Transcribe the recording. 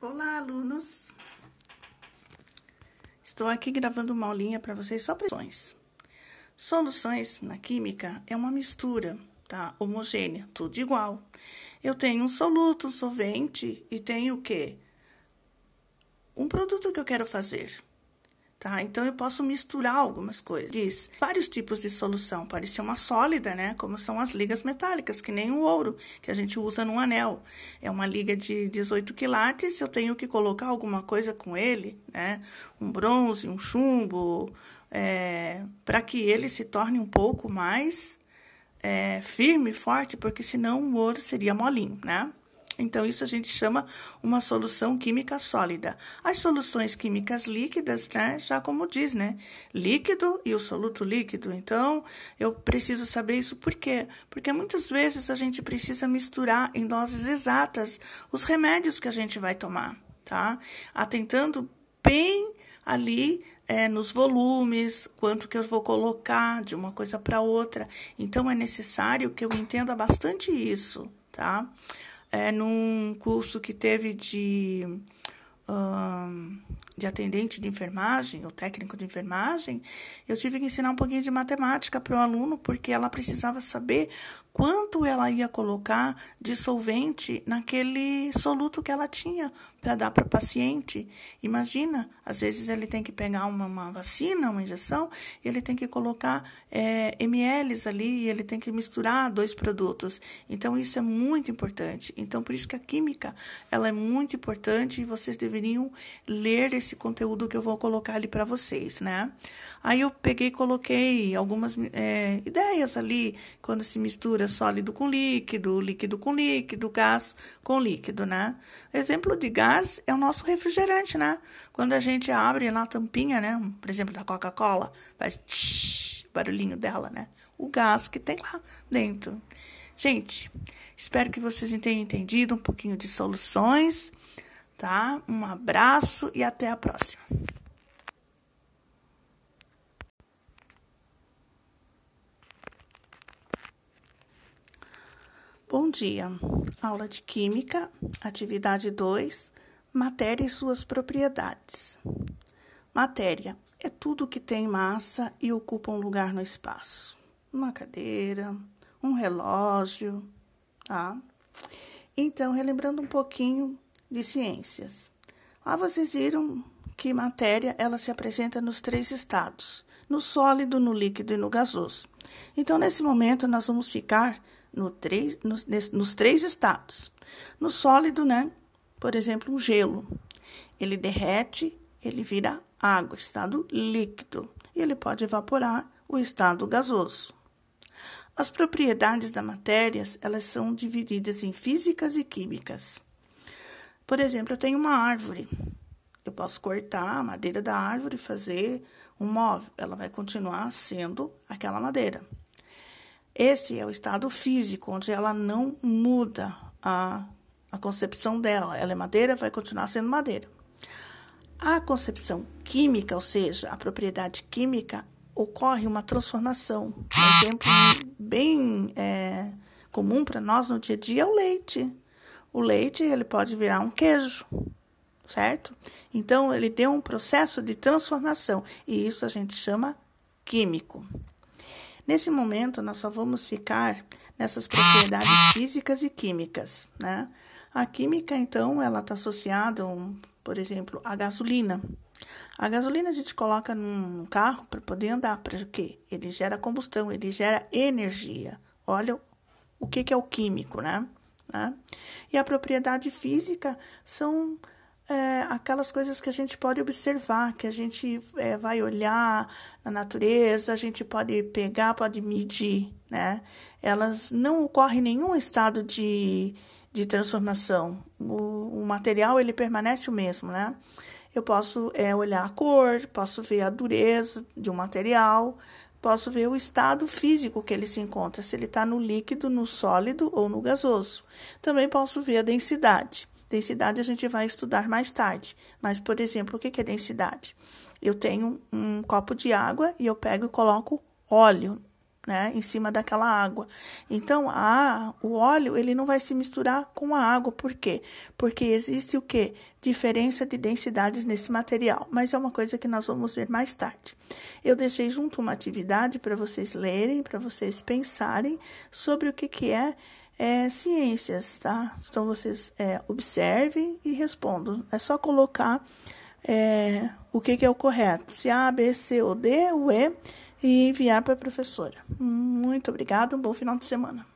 Olá, alunos! Estou aqui gravando uma aulinha para vocês só soluções. Soluções na química é uma mistura, tá? Homogênea, tudo igual. Eu tenho um soluto, um solvente e tenho o quê? Um produto que eu quero fazer. Tá? Então eu posso misturar algumas coisas. Diz vários tipos de solução. Pode ser uma sólida, né? Como são as ligas metálicas, que nem o ouro que a gente usa num anel. É uma liga de 18 quilates, eu tenho que colocar alguma coisa com ele, né? Um bronze, um chumbo, é, para que ele se torne um pouco mais é, firme, forte, porque senão o ouro seria molinho, né? Então, isso a gente chama uma solução química sólida. As soluções químicas líquidas, né, já como diz, né, líquido e o soluto líquido. Então, eu preciso saber isso por quê? Porque muitas vezes a gente precisa misturar em doses exatas os remédios que a gente vai tomar, tá? Atentando bem ali é, nos volumes, quanto que eu vou colocar de uma coisa para outra. Então, é necessário que eu entenda bastante isso, tá? É, num curso que teve de, um, de atendente de enfermagem, ou técnico de enfermagem, eu tive que ensinar um pouquinho de matemática para o aluno, porque ela precisava saber quanto ela ia colocar de solvente naquele soluto que ela tinha para dar para o paciente. Imagina, às vezes ele tem que pegar uma, uma vacina, uma injeção, ele tem que colocar é, ml ali, ele tem que misturar dois produtos. Então, isso é muito importante. Então, por isso que a química ela é muito importante e vocês deveriam ler esse conteúdo que eu vou colocar ali para vocês, né? Aí eu peguei e coloquei algumas é, ideias ali, quando se mistura sólido com líquido, líquido com líquido, gás com líquido, né? Exemplo de gás é o nosso refrigerante, né? Quando a gente abre lá a tampinha, né? Por exemplo, da Coca-Cola, faz tsh, barulhinho dela, né? O gás que tem lá dentro. Gente, espero que vocês tenham entendido um pouquinho de soluções, tá? Um abraço e até a próxima. Bom dia. Aula de Química, atividade 2, matéria e suas propriedades. Matéria é tudo que tem massa e ocupa um lugar no espaço. Uma cadeira, um relógio, tá? Então, relembrando um pouquinho de ciências. Lá vocês viram que matéria ela se apresenta nos três estados: no sólido, no líquido e no gasoso. Então, nesse momento, nós vamos ficar no três, nos, nos três estados. No sólido, né? Por exemplo, um gelo. Ele derrete, ele vira água, estado líquido. E ele pode evaporar, o estado gasoso. As propriedades da matéria, elas são divididas em físicas e químicas. Por exemplo, eu tenho uma árvore. Eu posso cortar a madeira da árvore e fazer um móvel. Ela vai continuar sendo aquela madeira. Esse é o estado físico, onde ela não muda a, a concepção dela. Ela é madeira, vai continuar sendo madeira. A concepção química, ou seja, a propriedade química, ocorre uma transformação. Um exemplo bem é, comum para nós no dia a dia é o leite. O leite ele pode virar um queijo, certo? Então ele tem um processo de transformação e isso a gente chama químico. Nesse momento, nós só vamos ficar nessas propriedades físicas e químicas, né? A química, então, ela está associada, por exemplo, à gasolina. A gasolina a gente coloca num carro para poder andar, para quê? Ele gera combustão, ele gera energia. Olha o que, que é o químico, né? Né? E a propriedade física são é, aquelas coisas que a gente pode observar, que a gente é, vai olhar na natureza, a gente pode pegar, pode medir, né? Elas não ocorrem em nenhum estado de, de transformação. O, o material ele permanece o mesmo, né? Eu posso é, olhar a cor, posso ver a dureza de um material, posso ver o estado físico que ele se encontra, se ele está no líquido, no sólido ou no gasoso. Também posso ver a densidade. Densidade a gente vai estudar mais tarde. Mas, por exemplo, o que é densidade? Eu tenho um copo de água e eu pego e coloco óleo né, em cima daquela água. Então, a, o óleo ele não vai se misturar com a água. Por quê? Porque existe o que? Diferença de densidades nesse material. Mas é uma coisa que nós vamos ver mais tarde. Eu deixei junto uma atividade para vocês lerem, para vocês pensarem sobre o que, que é, é ciências, tá? Então, vocês é, observem e respondam. É só colocar é, o que, que é o correto. Se A, B, C ou D, o E e enviar para a professora. Muito obrigada, um bom final de semana.